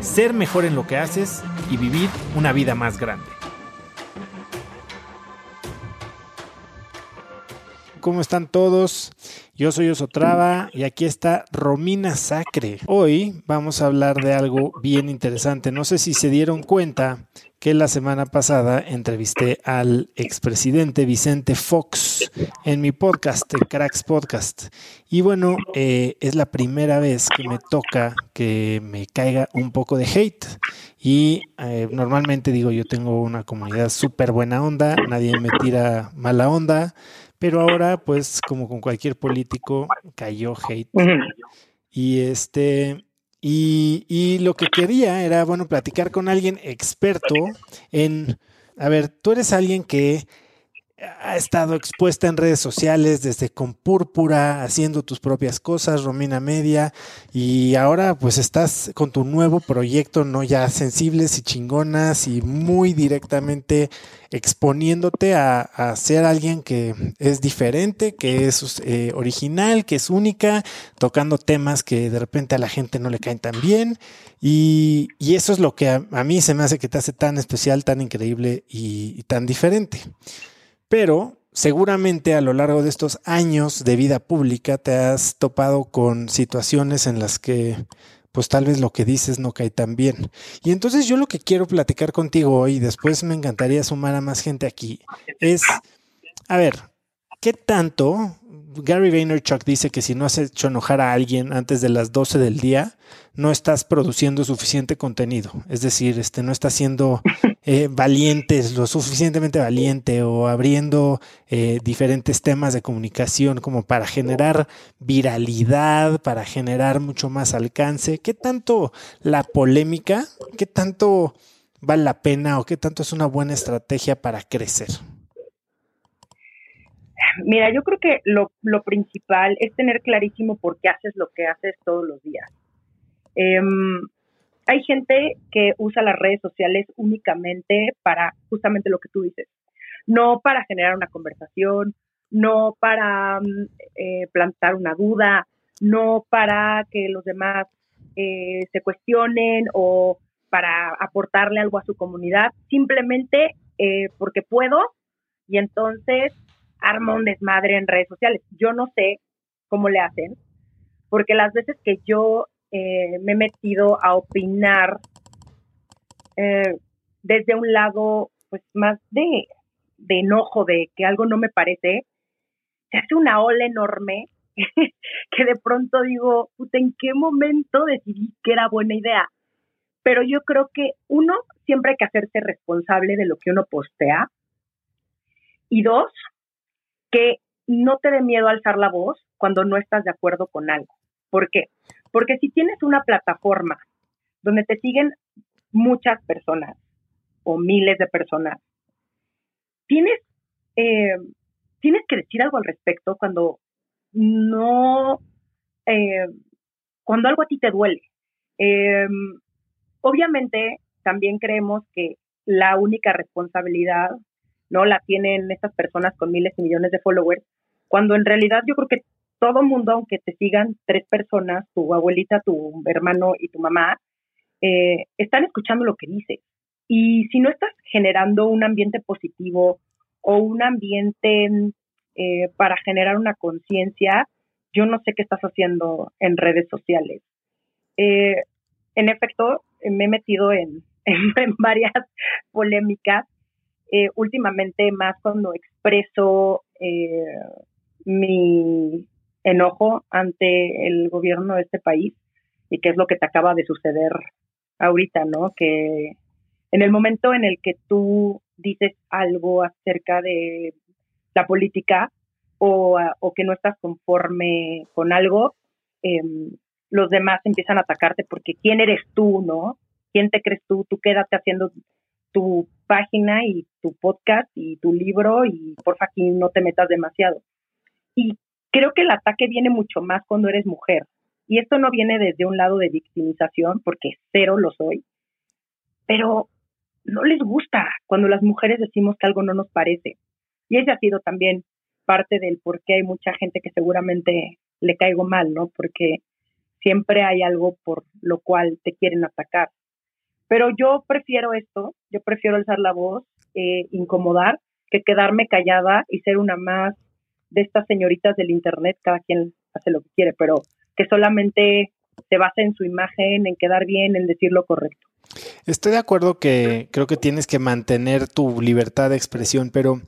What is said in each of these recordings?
ser mejor en lo que haces y vivir una vida más grande. ¿Cómo están todos? Yo soy Osotrava y aquí está Romina Sacre. Hoy vamos a hablar de algo bien interesante. No sé si se dieron cuenta que la semana pasada entrevisté al expresidente Vicente Fox en mi podcast, en Cracks Podcast. Y bueno, eh, es la primera vez que me toca que me caiga un poco de hate. Y eh, normalmente digo, yo tengo una comunidad súper buena onda, nadie me tira mala onda pero ahora, pues, como con cualquier político, cayó hate. Y este, y, y, lo que quería era, bueno, platicar con alguien experto en, a ver, tú eres alguien que ha estado expuesta en redes sociales desde con Púrpura, haciendo tus propias cosas, Romina Media, y ahora pues estás con tu nuevo proyecto, ¿no? Ya sensibles y chingonas y muy directamente exponiéndote a, ser alguien que es diferente, que es eh, original, que es única, tocando temas que de repente a la gente no le caen tan bien. Y, eso es lo que a, mí se me hace que te hace tan especial, tan increíble y tan diferente. Pero seguramente a lo largo de estos años de vida pública te has topado con situaciones en las que pues tal vez lo que dices no cae tan bien. Y entonces yo lo que quiero platicar contigo hoy, después me encantaría sumar a más gente aquí, es, a ver, ¿qué tanto Gary Vaynerchuk dice que si no has hecho enojar a alguien antes de las 12 del día, no estás produciendo suficiente contenido. Es decir, este, no estás siendo eh, valiente, lo suficientemente valiente o abriendo eh, diferentes temas de comunicación como para generar viralidad, para generar mucho más alcance. ¿Qué tanto la polémica, qué tanto vale la pena o qué tanto es una buena estrategia para crecer? Mira, yo creo que lo, principal es tener clarísimo por qué haces lo que haces todos los días. Em, hay gente que usa las redes sociales únicamente para justamente lo que tú dices, no para generar una conversación, no para mm, eh, plantar una duda, no para que los demás eh, se cuestionen o para aportarle algo a su comunidad, simplemente eh, porque puedo y entonces arma un desmadre en redes sociales. Yo no sé cómo le hacen, porque las veces que yo eh, me he metido a opinar eh, desde un lado pues más de, enojo, de que algo no me parece, se hace una ola enorme que de pronto digo, ¿en qué momento decidí que era buena idea? Pero yo creo que uno, siempre hay que hacerse responsable de lo que uno postea. Y dos, que no te dé miedo alzar la voz cuando no estás de acuerdo con algo. ¿Por qué? Porque si tienes una plataforma donde te siguen muchas personas o miles de personas, tienes, eh, tienes que decir algo al respecto cuando no, eh, cuando algo a ti te duele. Eh, obviamente, también creemos que la única responsabilidad ¿no? La tienen estas personas con miles y millones de followers, cuando en realidad yo creo que todo mundo, aunque te sigan tres personas, tu abuelita, tu hermano y tu mamá, eh, están escuchando lo que dices. Y si no estás generando un ambiente positivo o un ambiente eh, para generar una conciencia, yo no sé qué estás haciendo en redes sociales. Eh, en efecto, me he metido en, en varias polémicas últimamente más cuando expreso mi enojo ante el gobierno de este país y qué es lo que te acaba de suceder ahorita, ¿no? Que en el momento en el que tú dices algo acerca de la política o, que no estás conforme con algo, em, los demás empiezan a atacarte porque quién eres tú, ¿no? ¿quién te crees tú? Tú quédate haciendo tu página y tu podcast y tu libro y porfa aquí no te metas demasiado. Y creo que el ataque viene mucho más cuando eres mujer. Y esto no viene desde un lado de victimización, porque cero lo soy, pero no les gusta cuando las mujeres decimos que algo no nos parece. Y ese ha sido también parte del por qué hay mucha gente que seguramente le caigo mal, ¿no? Porque siempre hay algo por lo cual te quieren atacar. Pero yo prefiero esto, yo prefiero alzar la voz, eh, incomodar, que quedarme callada y ser una más de estas señoritas del Internet, cada quien hace lo que quiere, pero que solamente se basa en su imagen, en quedar bien, en decir lo correcto. Estoy de acuerdo que creo que tienes que mantener tu libertad de expresión, pero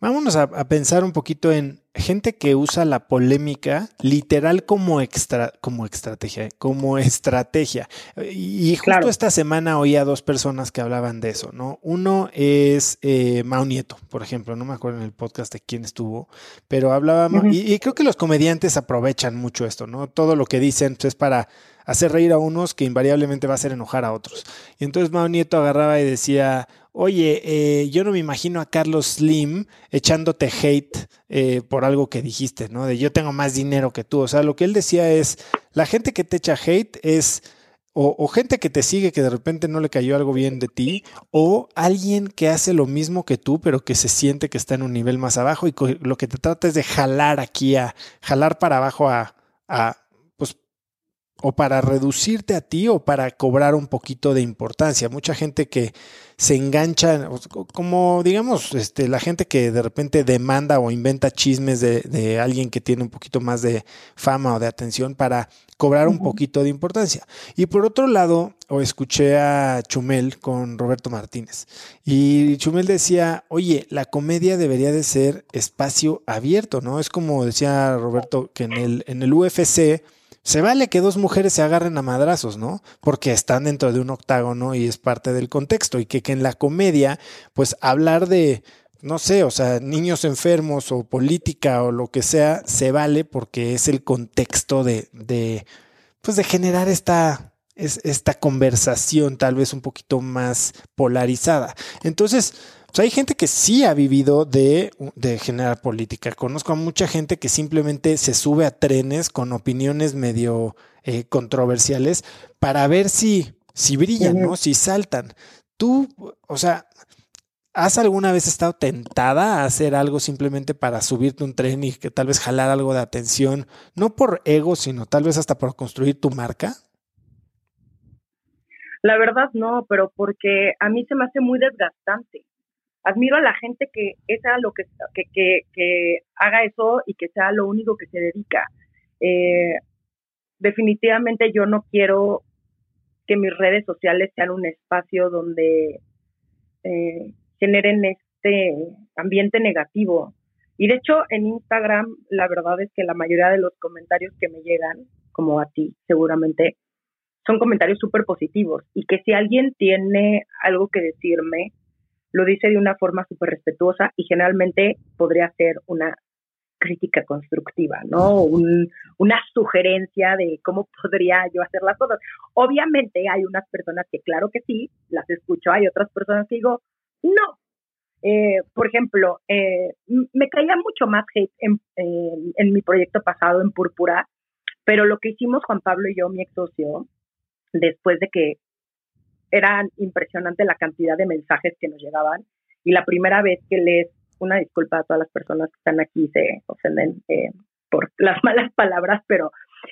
vámonos a, pensar un poquito en gente que usa la polémica literal como extra, como estrategia, como estrategia. Y justo esta semana oí a dos personas que hablaban de eso, ¿no? Uno es eh, Mao Nieto, por ejemplo, no me acuerdo en el podcast de quién estuvo, pero hablaba, y, y, creo que los comediantes aprovechan mucho esto, ¿no? Todo lo que dicen pues, es para hacer reír a unos que invariablemente va a hacer enojar a otros. Y entonces Mao Nieto agarraba y decía, oye, eh, yo no me imagino a Carlos Slim echándote hate eh, por algo que dijiste, ¿no? De yo tengo más dinero que tú. O sea, lo que él decía es, la gente que te echa hate es... O, gente que te sigue que de repente no le cayó algo bien de ti, o alguien que hace lo mismo que tú, pero que se siente que está en un nivel más abajo y lo que te trata es de jalar aquí a, jalar para abajo a, a o para reducirte a ti o para cobrar un poquito de importancia. Mucha gente que se engancha, como digamos, este, la gente que de repente demanda o inventa chismes de, alguien que tiene un poquito más de fama o de atención para cobrar un poquito de importancia. Y por otro lado, o escuché a Chumel con Roberto Martínez. Y Chumel decía, oye, la comedia debería de ser espacio abierto, ¿no? Es como decía Roberto que en el, en el UFC se vale que dos mujeres se agarren a madrazos, ¿no? Porque están dentro de un octágono y es parte del contexto. Y que, en la comedia, pues hablar de, no sé, o sea, niños enfermos o política o lo que sea, se vale porque es el contexto de, de pues de generar esta, esta conversación tal vez un poquito más polarizada. Entonces, hay gente que sí ha vivido de, generar política. Conozco a mucha gente que simplemente se sube a trenes con opiniones medio eh, controversiales para ver si, si brillan, ¿no? Si saltan. Tú, o sea, ¿has alguna vez estado tentada a hacer algo simplemente para subirte un tren y que tal vez jalar algo de atención, no por ego, sino tal vez hasta por construir tu marca? La verdad no, pero porque a mí se me hace muy desgastante admiro a la gente que esa lo que, que, que, haga eso y que sea lo único que se dedica. Eh, definitivamente yo no quiero que mis redes sociales sean un espacio donde eh, generen este ambiente negativo. Y de hecho en Instagram la verdad es que la mayoría de los comentarios que me llegan, como a ti seguramente, son comentarios súper positivos y que si alguien tiene algo que decirme, lo dice de una forma súper respetuosa y generalmente podría ser una crítica constructiva, ¿no? una sugerencia de cómo podría yo hacer las cosas. Obviamente hay unas personas que claro que sí, las escucho, hay otras personas que digo, no. Eh, por ejemplo, eh, me caía mucho más hate en, en, mi proyecto pasado en Púrpura, pero lo que hicimos Juan Pablo y yo, mi ex socio, después de que era impresionante la cantidad de mensajes que nos llegaban y la primera vez que lees, una disculpa a todas las personas que están aquí, se ofenden eh, por las malas palabras, pero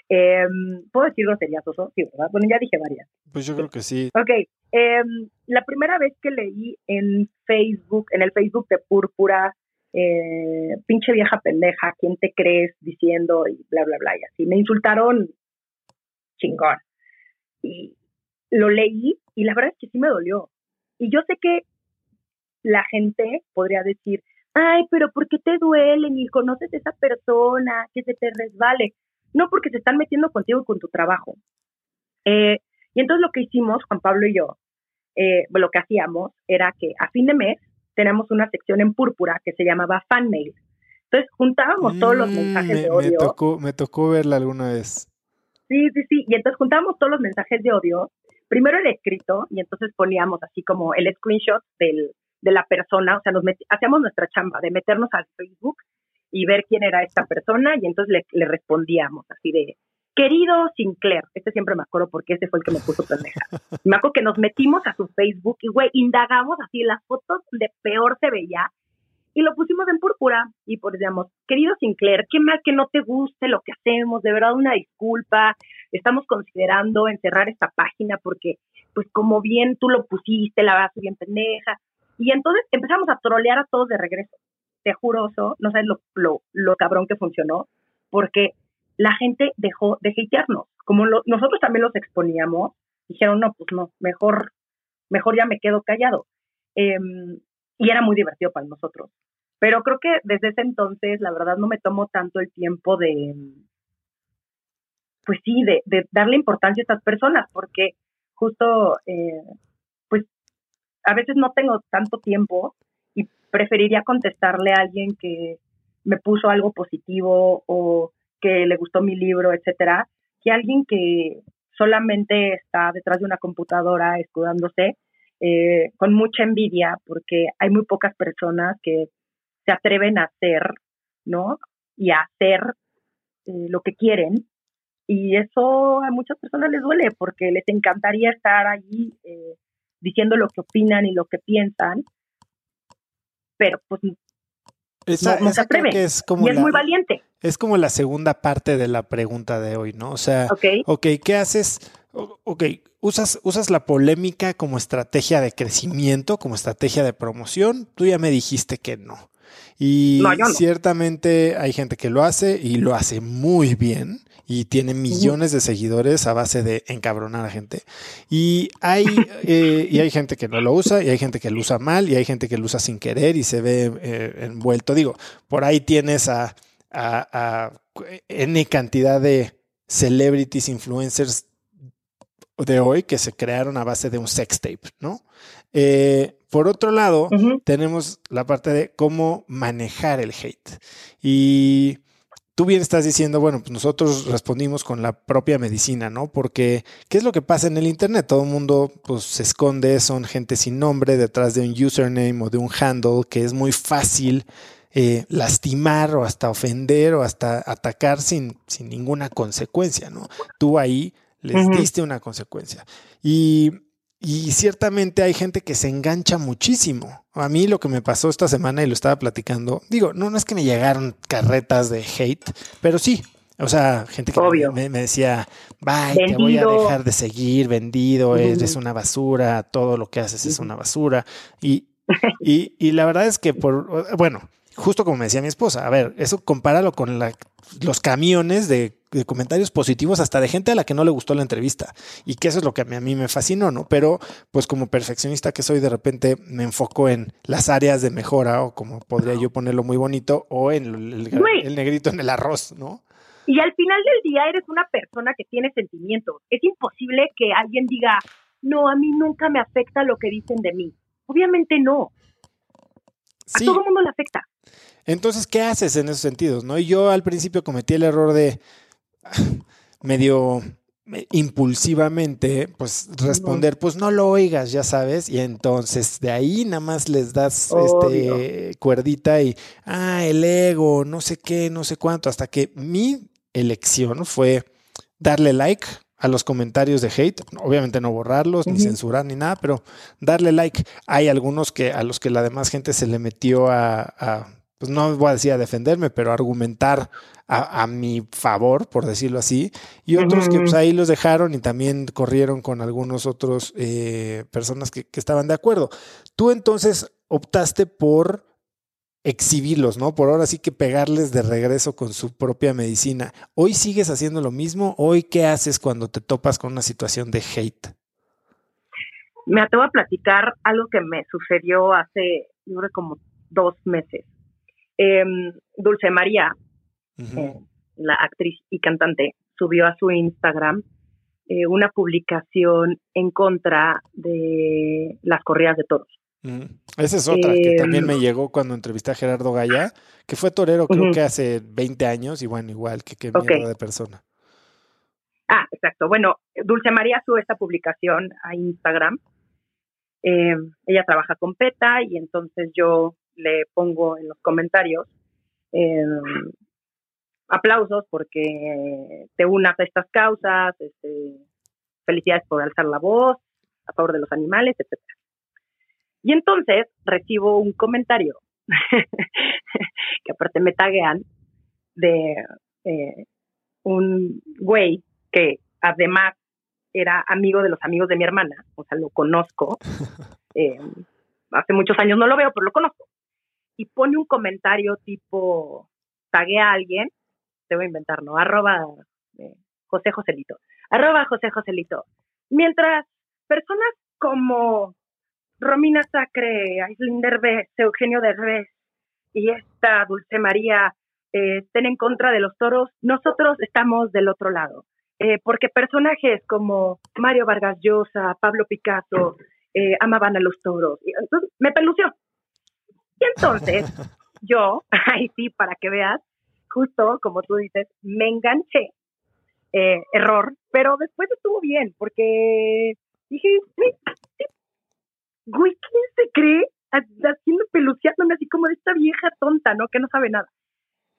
eh, ¿puedo decir groserías, Oso? Sí, ¿verdad? Bueno, ya dije varias. Pues yo creo que sí. Ok, em, la primera vez que leí en Facebook, en el Facebook de Púrpura, eh, pinche vieja pendeja, ¿quién te crees? Diciendo y bla, bla, bla, y así. Me insultaron chingón. Y lo leí y la verdad es que sí me dolió. Y yo sé que la gente podría decir, ay, pero ¿por qué te duelen y conoces a esa persona que se te resbale? No, porque se están metiendo contigo y con tu trabajo. Eh, y entonces lo que hicimos, Juan Pablo y yo, eh, lo que hacíamos era que a fin de mes tenemos una sección en púrpura que se llamaba fan mail. Entonces juntábamos todos los mm, mensajes de odio. Me tocó, me tocó verla alguna vez. Sí, sí, sí. Y entonces juntábamos todos los mensajes de odio primero el escrito y entonces poníamos así como el screenshot del, de la persona, o sea, nos hacíamos nuestra chamba de meternos al Facebook y ver quién era esta persona y entonces le, le respondíamos así de, querido Sinclair, este siempre me acuerdo porque ese fue el que me puso pendeja. Me acuerdo que nos metimos a su Facebook y, güey, indagamos así las fotos de peor se veía y lo pusimos en púrpura y pues digamos, querido Sinclair, qué mal que no te guste lo que hacemos, de verdad una disculpa, estamos considerando encerrar esta página porque pues como bien tú lo pusiste, la verdad bien pendeja. Y entonces empezamos a trolear a todos de regreso. Te juro, no sabes lo, lo, lo cabrón que funcionó, porque la gente dejó de hatearnos. Como nosotros también los exponíamos, dijeron, no, pues no, mejor, mejor ya me quedo callado. Em, y era muy divertido para nosotros. Pero creo que desde ese entonces, la verdad, no me tomo tanto el tiempo de, pues sí, de, darle importancia a estas personas, porque justo, eh, pues, a veces no tengo tanto tiempo y preferiría contestarle a alguien que me puso algo positivo o que le gustó mi libro, etcétera, que alguien que solamente está detrás de una computadora escudándose eh, con mucha envidia, porque hay muy pocas personas que se atreven a hacer, ¿no? Y a hacer eh, lo que quieren. Y eso a muchas personas les duele porque les encantaría estar allí eh, diciendo lo que opinan y lo que piensan, pero pues no, se atreve. es como y es muy valiente. Es como la segunda parte de la pregunta de hoy, ¿no? O sea, ok, ¿qué haces? Ok, usas, usas la polémica como estrategia de crecimiento, como estrategia de promoción. Tú ya me dijiste que no. Y ciertamente hay gente que lo hace y lo hace muy bien y tiene millones de seguidores a base de encabronar a gente. Y hay, eh, y hay gente que no lo usa y hay gente que lo usa mal y hay gente que lo usa sin querer y se ve eh, envuelto. Digo, por ahí tienes a, a, a N cantidad de celebrities, influencers de hoy que se crearon a base de un sex tape, ¿no? Eh, por otro lado, tenemos la parte de cómo manejar el hate. Y tú bien estás diciendo, bueno, pues nosotros respondimos con la propia medicina, ¿no? Porque, ¿qué es lo que pasa en el Internet? Todo el mundo pues, se esconde, son gente sin nombre detrás de un username o de un handle que es muy fácil eh, lastimar o hasta ofender o hasta atacar sin, sin ninguna consecuencia, ¿no? Tú ahí les diste una consecuencia. Y, y, ciertamente hay gente que se engancha muchísimo. A mí lo que me pasó esta semana y lo estaba platicando, digo, no, no es que me llegaron carretas de hate, pero sí. O sea, gente que me, decía, bye, te voy a dejar de seguir, vendido, eres una basura, todo lo que haces es una basura. Y, y, y la verdad es que por, bueno, justo como me decía mi esposa, a ver, eso compáralo con los camiones de, comentarios positivos hasta de gente a la que no le gustó la entrevista. Y que eso es lo que a mí, me fascinó, ¿no? Pero pues como perfeccionista que soy, de repente me enfoco en las áreas de mejora o como podría yo ponerlo muy bonito o en el, el negrito en el arroz, ¿no? Y al final del día eres una persona que tiene sentimientos. Es imposible que alguien diga, no, a mí nunca me afecta lo que dicen de mí. Obviamente no. A todo el mundo le afecta. Entonces, ¿qué haces en esos sentidos? ¿no? Y yo al principio cometí el error de medio impulsivamente, pues responder, pues no lo oigas, ya sabes, y entonces de ahí nada más les das este cuerdita y, ah, el ego, no sé qué, no sé cuánto, hasta que mi elección fue darle like a los comentarios de hate, obviamente no borrarlos, ni censurar, ni nada, pero darle like. Hay algunos que a los que la demás gente se le metió a pues no voy a decir a defenderme, pero argumentar a, mi favor, por decirlo así, y otros que pues ahí los dejaron y también corrieron con algunos otros eh, personas que, estaban de acuerdo. Tú entonces optaste por exhibirlos, ¿no? Por ahora sí que pegarles de regreso con su propia medicina. ¿Hoy sigues haciendo lo mismo? ¿Hoy qué haces cuando te topas con una situación de hate? Me atrevo a platicar algo que me sucedió hace, yo creo, como dos meses. Em, Dulce María, eh, la actriz y cantante, subió a su Instagram eh, una publicación en contra de las corridas de toros. Esa es otra que también em, me llegó cuando entrevisté a Gerardo Gaya, que fue torero creo que hace 20 años y bueno, igual que qué mierda de persona. Ah, exacto. Bueno, Dulce María sube esta publicación a Instagram. Eh, ella trabaja con PETA y entonces yo le pongo en los comentarios eh, aplausos porque te unas a estas causas, este, felicidades por alzar la voz a favor de los animales, etc. Y entonces recibo un comentario que aparte me taguean de eh, un güey que además era amigo de los amigos de mi hermana, o sea, lo conozco. Eh, hace muchos años no lo veo, pero lo conozco. Y pone un comentario tipo, tague a alguien, te voy a inventar, ¿no? Arroba eh, José Joselito. Arroba José Joselito. Mientras personas como Romina Sacre, Aislinn Derbez, Eugenio Derbez y esta Dulce María eh, estén en contra de los toros, nosotros estamos del otro lado. Eh, porque personajes como Mario Vargas Llosa, Pablo Picasso, eh, amaban a los toros. Y entonces me pelució. Entonces yo, ahí sí, para que veas, justo como tú dices, me enganché. Eh, error, pero después estuvo bien, porque dije, güey, ¿quién se cree haciendo peluciándome así como de esta vieja tonta, ¿no? Que no sabe nada.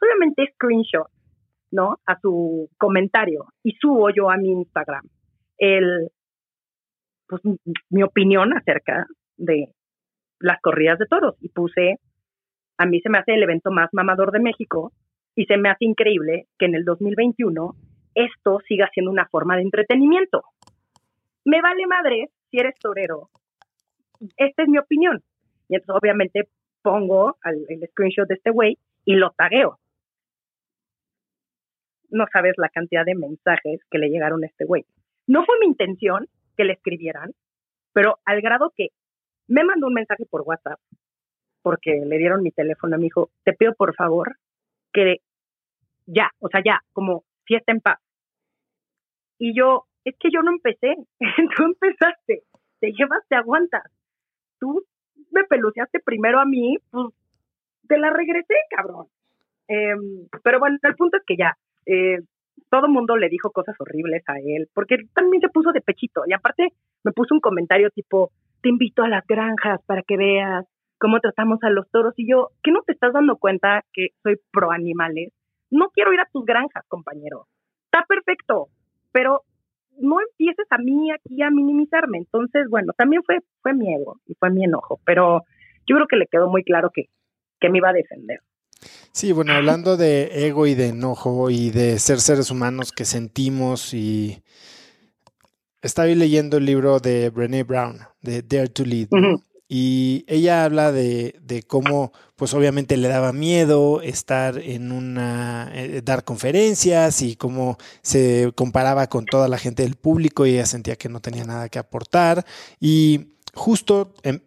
Obviamente screenshot ¿no? A su comentario y subo yo a mi Instagram el, pues, mi opinión acerca de las corridas de toros y puse, a mí se me hace el evento más mamador de México y se me hace increíble que en el 2021 esto siga siendo una forma de entretenimiento. Me vale madre si eres torero. Esta es mi opinión. Y entonces obviamente pongo el screenshot de este güey y lo tagueo no sabes la cantidad de mensajes que le llegaron a este güey. No fue mi intención que le escribieran, pero al grado que me mandó un mensaje por WhatsApp, porque le dieron mi teléfono, me dijo, te pido por favor que ya, o sea, ya, como fiesta en paz. Y yo, es que yo no empecé, tú empezaste, te llevas, te aguantas. Tú me peluceaste primero a mí, pues te la regresé, cabrón. Em, pero bueno, el punto es que ya, eh, todo mundo le dijo cosas horribles a él, porque también se puso de pechito. Y aparte me puso un comentario tipo, te invito a las granjas para que veas cómo tratamos a los toros. Y yo, ¿qué no te estás dando cuenta que soy pro animales? No quiero ir a tus granjas, compañero. Está perfecto, pero no empieces a mí aquí a minimizarme. Entonces, bueno, también fue, fue mi ego y fue mi enojo, pero yo creo que le quedó muy claro que, que me iba a defender. Sí, bueno, hablando de ego y de enojo y de ser seres humanos que sentimos y estaba leyendo el libro de Brené Brown, de Dare to Lead, y ella habla de, de, cómo, pues obviamente le daba miedo estar en una, eh, dar conferencias y cómo se comparaba con toda la gente del público y ella sentía que no tenía nada que aportar y justo em,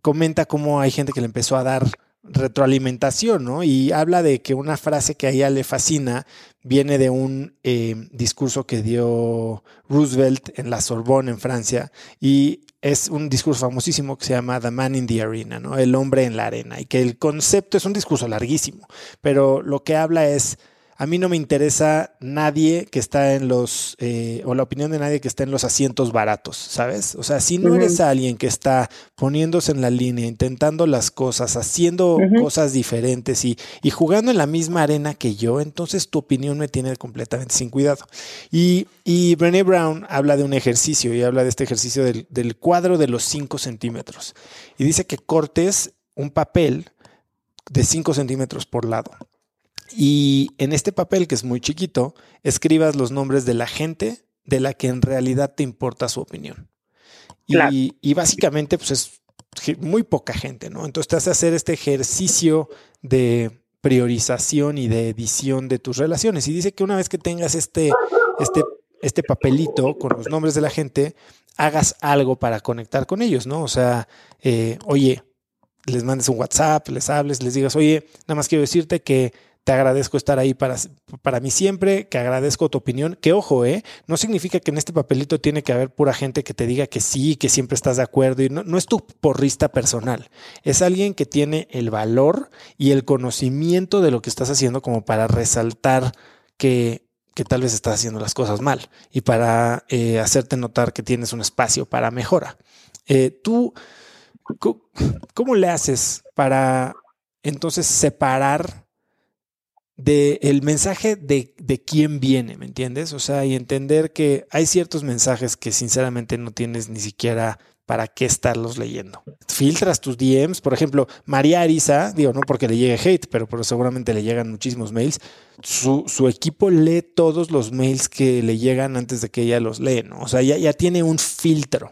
comenta cómo hay gente que le empezó a dar retroalimentación, ¿no? Y habla de que una frase que a ella le fascina viene de un eh, discurso que dio Roosevelt en la Sorbonne en Francia y es un discurso famosísimo que se llama The Man in the Arena, ¿no? El hombre en la arena y que el concepto es un discurso larguísimo, pero lo que habla es a mí no me interesa nadie que está en los, eh, o la opinión de nadie que está en los asientos baratos, ¿sabes? O sea, si no eres alguien que está poniéndose en la línea, intentando las cosas, haciendo cosas diferentes y, y, jugando en la misma arena que yo, entonces tu opinión me tiene completamente sin cuidado. Y, y Brené Brown habla de un ejercicio y habla de este ejercicio del, del cuadro de los 5 centímetros. Y dice que cortes un papel de 5 centímetros por lado y en este papel, que es muy chiquito, escribas los nombres de la gente de la que en realidad te importa su opinión. Y, básicamente, pues es muy poca gente, ¿no? Entonces te hace hacer este ejercicio de priorización y de edición de tus relaciones. Y dice que una vez que tengas este, este, este papelito con los nombres de la gente, hagas algo para conectar con ellos, ¿no? O sea, eh, oye, les mandes un WhatsApp, les hables, les digas, oye, nada más quiero decirte que te agradezco estar ahí para, para mí siempre, que agradezco tu opinión. Que ojo, ¿eh? No significa que en este papelito tiene que haber pura gente que te diga que sí, que siempre estás de acuerdo. Y no, no es tu porrista personal. Es alguien que tiene el valor y el conocimiento de lo que estás haciendo como para resaltar que que tal vez estás haciendo las cosas mal y para eh, hacerte notar que tienes un espacio para mejora. Eh, tú, ¿cómo le haces para entonces separar de el mensaje de, de, quién viene, ¿me entiendes? O sea, y entender que hay ciertos mensajes que sinceramente no tienes ni siquiera para qué estarlos leyendo. Filtras tus DMs, por ejemplo, María Arisa, digo, no porque le llegue hate, pero, pero seguramente le llegan muchísimos mails. Su, su, equipo lee todos los mails que le llegan antes de que ella los lee, ¿no? O sea, ya, ya tiene un filtro.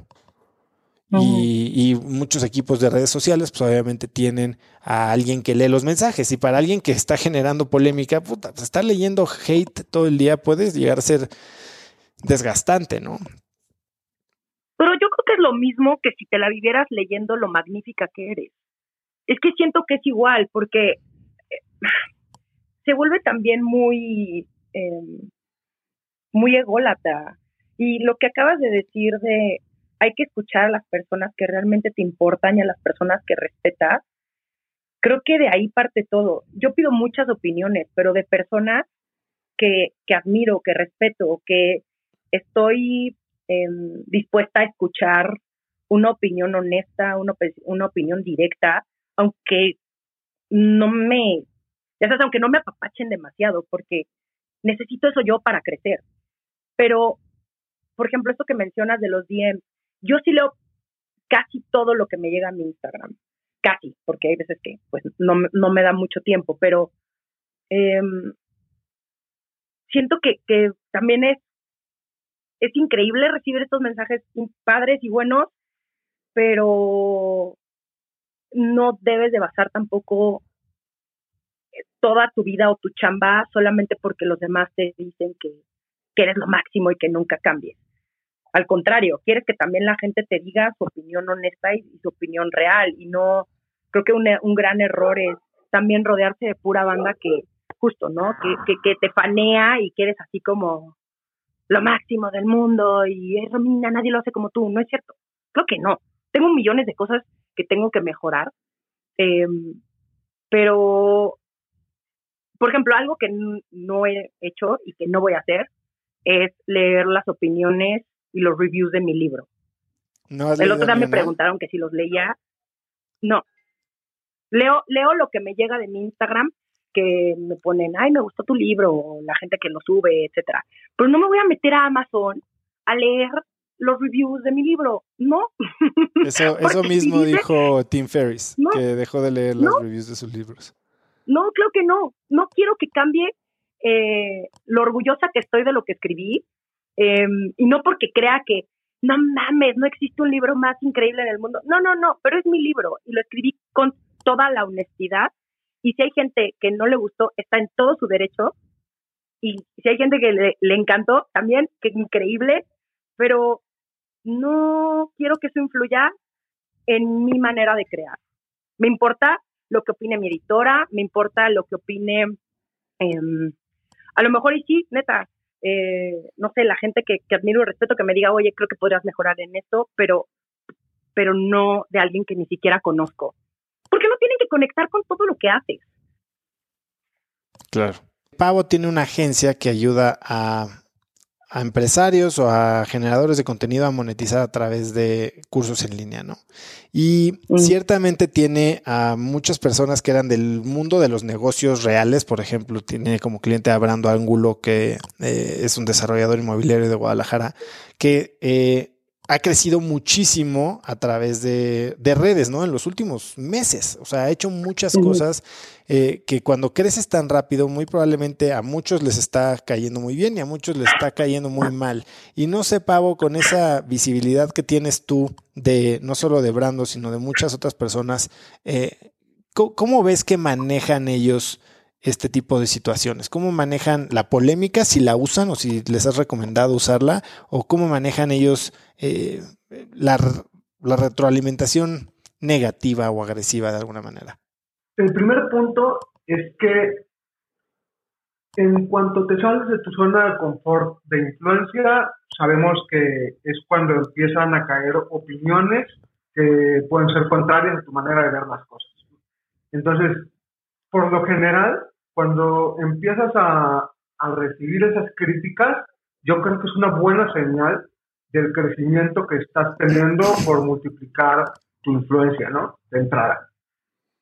Y, y, muchos equipos de redes sociales, pues obviamente tienen a alguien que lee los mensajes. Y para alguien que está generando polémica, puta, pues estar leyendo hate todo el día puede llegar a ser desgastante, ¿no? Pero yo creo que es lo mismo que si te la vivieras leyendo lo magnífica que eres. Es que siento que es igual, porque eh, se vuelve también muy, eh, muy ególata. Y lo que acabas de decir de hay que escuchar a las personas que realmente te importan y a las personas que respetas, creo que de ahí parte todo. Yo pido muchas opiniones, pero de personas que, que admiro, que respeto, que estoy Em, dispuesta a escuchar una opinión honesta, una, una opinión directa, aunque no me, ya sabes, aunque no me apapachen demasiado, porque necesito eso yo para crecer. Pero, por ejemplo, esto que mencionas de los DMs, yo sí leo casi todo lo que me llega a mi Instagram, casi, porque hay veces que pues no, no me da mucho tiempo, pero em, siento que, que también es es increíble recibir estos mensajes padres y buenos, pero no debes de basar tampoco toda tu vida o tu chamba solamente porque los demás te dicen que, eres lo máximo y que nunca cambies. Al contrario, quieres que también la gente te diga su opinión honesta y, su opinión real y no, creo que un, un, gran error es también rodearse de pura banda que justo, ¿no? Que, que, que te fanea y que eres así como lo máximo del mundo y es Romina, nadie lo hace como tú. No es cierto. Creo que no. Tengo millones de cosas que tengo que mejorar. Em, pero, por ejemplo, algo que no he hecho y que no voy a hacer es leer las opiniones y los reviews de mi libro. No El otro día me preguntaron que si los leía. No. Leo, leo lo que me llega de mi Instagram que me ponen, ay, me gustó tu libro, o la gente que lo sube, etcétera. Pero no me voy a meter a Amazon a leer los reviews de mi libro, ¿no? Eso, eso mismo dijo Tim Ferriss, que dejó de leer los reviews de sus libros. No, creo que no. No quiero que cambie eh, lo orgullosa que estoy de lo que escribí, em, y no porque crea que, no mames, no existe un libro más increíble en el mundo. No, no, no, pero es mi libro y lo escribí con toda la honestidad y si hay gente que no le gustó, está en todo su derecho. Y si hay gente que le, encantó, también, que increíble, pero no quiero que eso influya en mi manera de crear. Me importa lo que opine mi editora, me importa lo que opine, em, a lo mejor y sí, neta, eh, no sé, la gente que, que, admiro y respeto que me diga, oye, creo que podrías mejorar en esto, pero, pero no de alguien que ni siquiera conozco porque no tienen que conectar con todo lo que haces. Claro. Pavo tiene una agencia que ayuda a, empresarios o a generadores de contenido a monetizar a través de cursos en línea, ¿no? Y mm. ciertamente tiene a muchas personas que eran del mundo de los negocios reales, por ejemplo, tiene como cliente a Brando Ángulo, que eh, es un desarrollador inmobiliario de Guadalajara, que eh, ha crecido muchísimo a través de, redes, ¿no? En los últimos meses. O sea, ha hecho muchas cosas eh, que cuando creces tan rápido, muy probablemente a muchos les está cayendo muy bien y a muchos les está cayendo muy mal. Y no sé, Pavo, con esa visibilidad que tienes tú de no solo de Brando, sino de muchas otras personas, eh, ¿cómo ves que manejan ellos? Este tipo de situaciones? ¿Cómo manejan la polémica, si la usan o si les has recomendado usarla? ¿O cómo manejan ellos eh, la, la retroalimentación negativa o agresiva de alguna manera? El primer punto es que en cuanto te sales de tu zona de confort de influencia, sabemos que es cuando empiezan a caer opiniones que pueden ser contrarias a tu manera de ver las cosas. Entonces, por lo general, cuando empiezas a, al recibir esas críticas, yo creo que es una buena señal del crecimiento que estás teniendo por multiplicar tu influencia, ¿no? De entrada.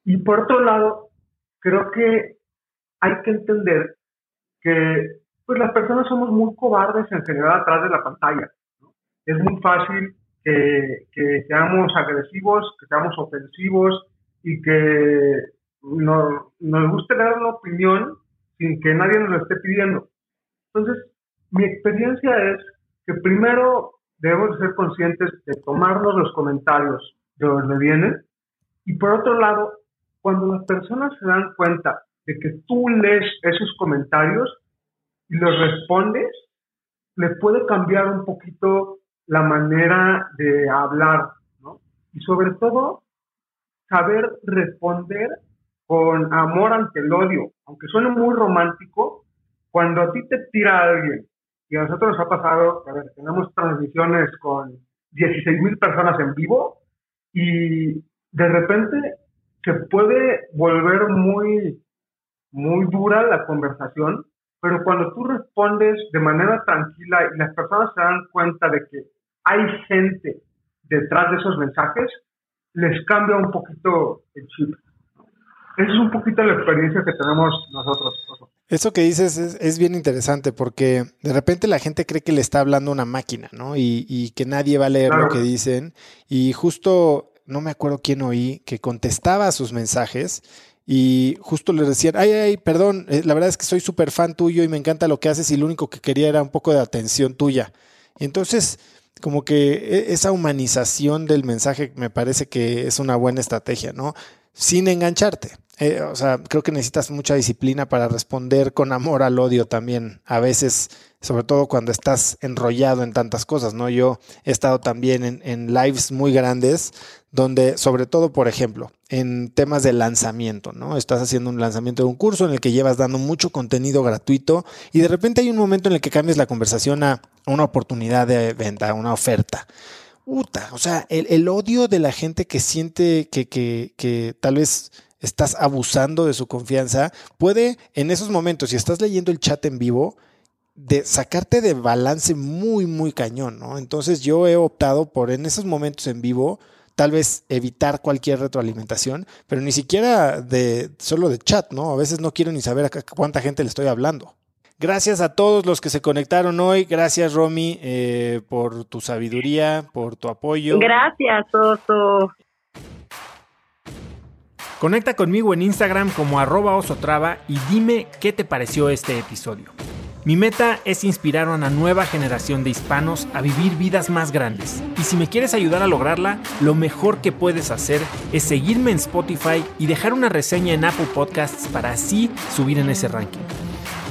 Y por otro lado, creo que hay que entender que pues las personas somos muy cobardes en general atrás de la pantalla. Es muy fácil que, que, seamos agresivos, que seamos ofensivos y que nos, nos guste dar una opinión sin que nadie nos lo esté pidiendo. Entonces, mi experiencia es que primero debemos ser conscientes de tomarnos los comentarios de donde vienen y por otro lado, cuando las personas se dan cuenta de que tú lees esos comentarios y los respondes, les puede cambiar un poquito la manera de hablar, ¿no? Y sobre todo, saber responder con amor ante el odio. Aunque suene muy romántico, cuando a ti te tira alguien, y a nosotros nos ha pasado, a ver, tenemos transmisiones con 16 mil personas en vivo, y de repente se puede volver muy, muy dura la conversación, pero cuando tú respondes de manera tranquila y las personas se dan cuenta de que hay gente detrás de esos mensajes, les cambia un poquito el chip. Esa es un poquito la experiencia que tenemos nosotros. Eso que dices es, bien interesante porque de repente la gente cree que le está hablando una máquina, ¿no? Y, que nadie va a leer lo que dicen. Y justo, no me acuerdo quién oí, que contestaba a sus mensajes y justo le decían, ay, ay, perdón, eh, la verdad es que soy súper fan tuyo y me encanta lo que haces y lo único que quería era un poco de atención tuya. entonces, como que e, esa humanización del mensaje me parece que es una buena estrategia, ¿no? Sin engancharte. Eh, o sea, creo que necesitas mucha disciplina para responder con amor al odio también. A veces, sobre todo cuando estás enrollado en tantas cosas, ¿no? Yo he estado también en, en lives muy grandes donde, sobre todo, por ejemplo, en temas de lanzamiento, ¿no? Estás haciendo un lanzamiento de un curso en el que llevas dando mucho contenido gratuito y de repente hay un momento en el que cambias la conversación a una oportunidad de venta, a una oferta. Uta, o sea, el, el, odio de la gente que siente que, que, que tal vez estás abusando de su confianza, puede en esos momentos, si estás leyendo el chat en vivo, de sacarte de balance muy, muy cañón, ¿no? Entonces yo he optado por en esos momentos en vivo, tal vez evitar cualquier retroalimentación, pero ni siquiera de solo de chat, ¿no? A veces no quiero ni saber a cuánta gente le estoy hablando. Gracias a todos los que se conectaron hoy. Gracias, Romy, eh, por tu sabiduría, por tu apoyo. Gracias, Oso. Conecta conmigo en Instagram como arroba osotrava y dime qué te pareció este episodio. Mi meta es inspirar a una nueva generación de hispanos a vivir vidas más grandes. Y si me quieres ayudar a lograrla, lo mejor que puedes hacer es seguirme en Spotify y dejar una reseña en Apple Podcasts para así subir en ese ranking.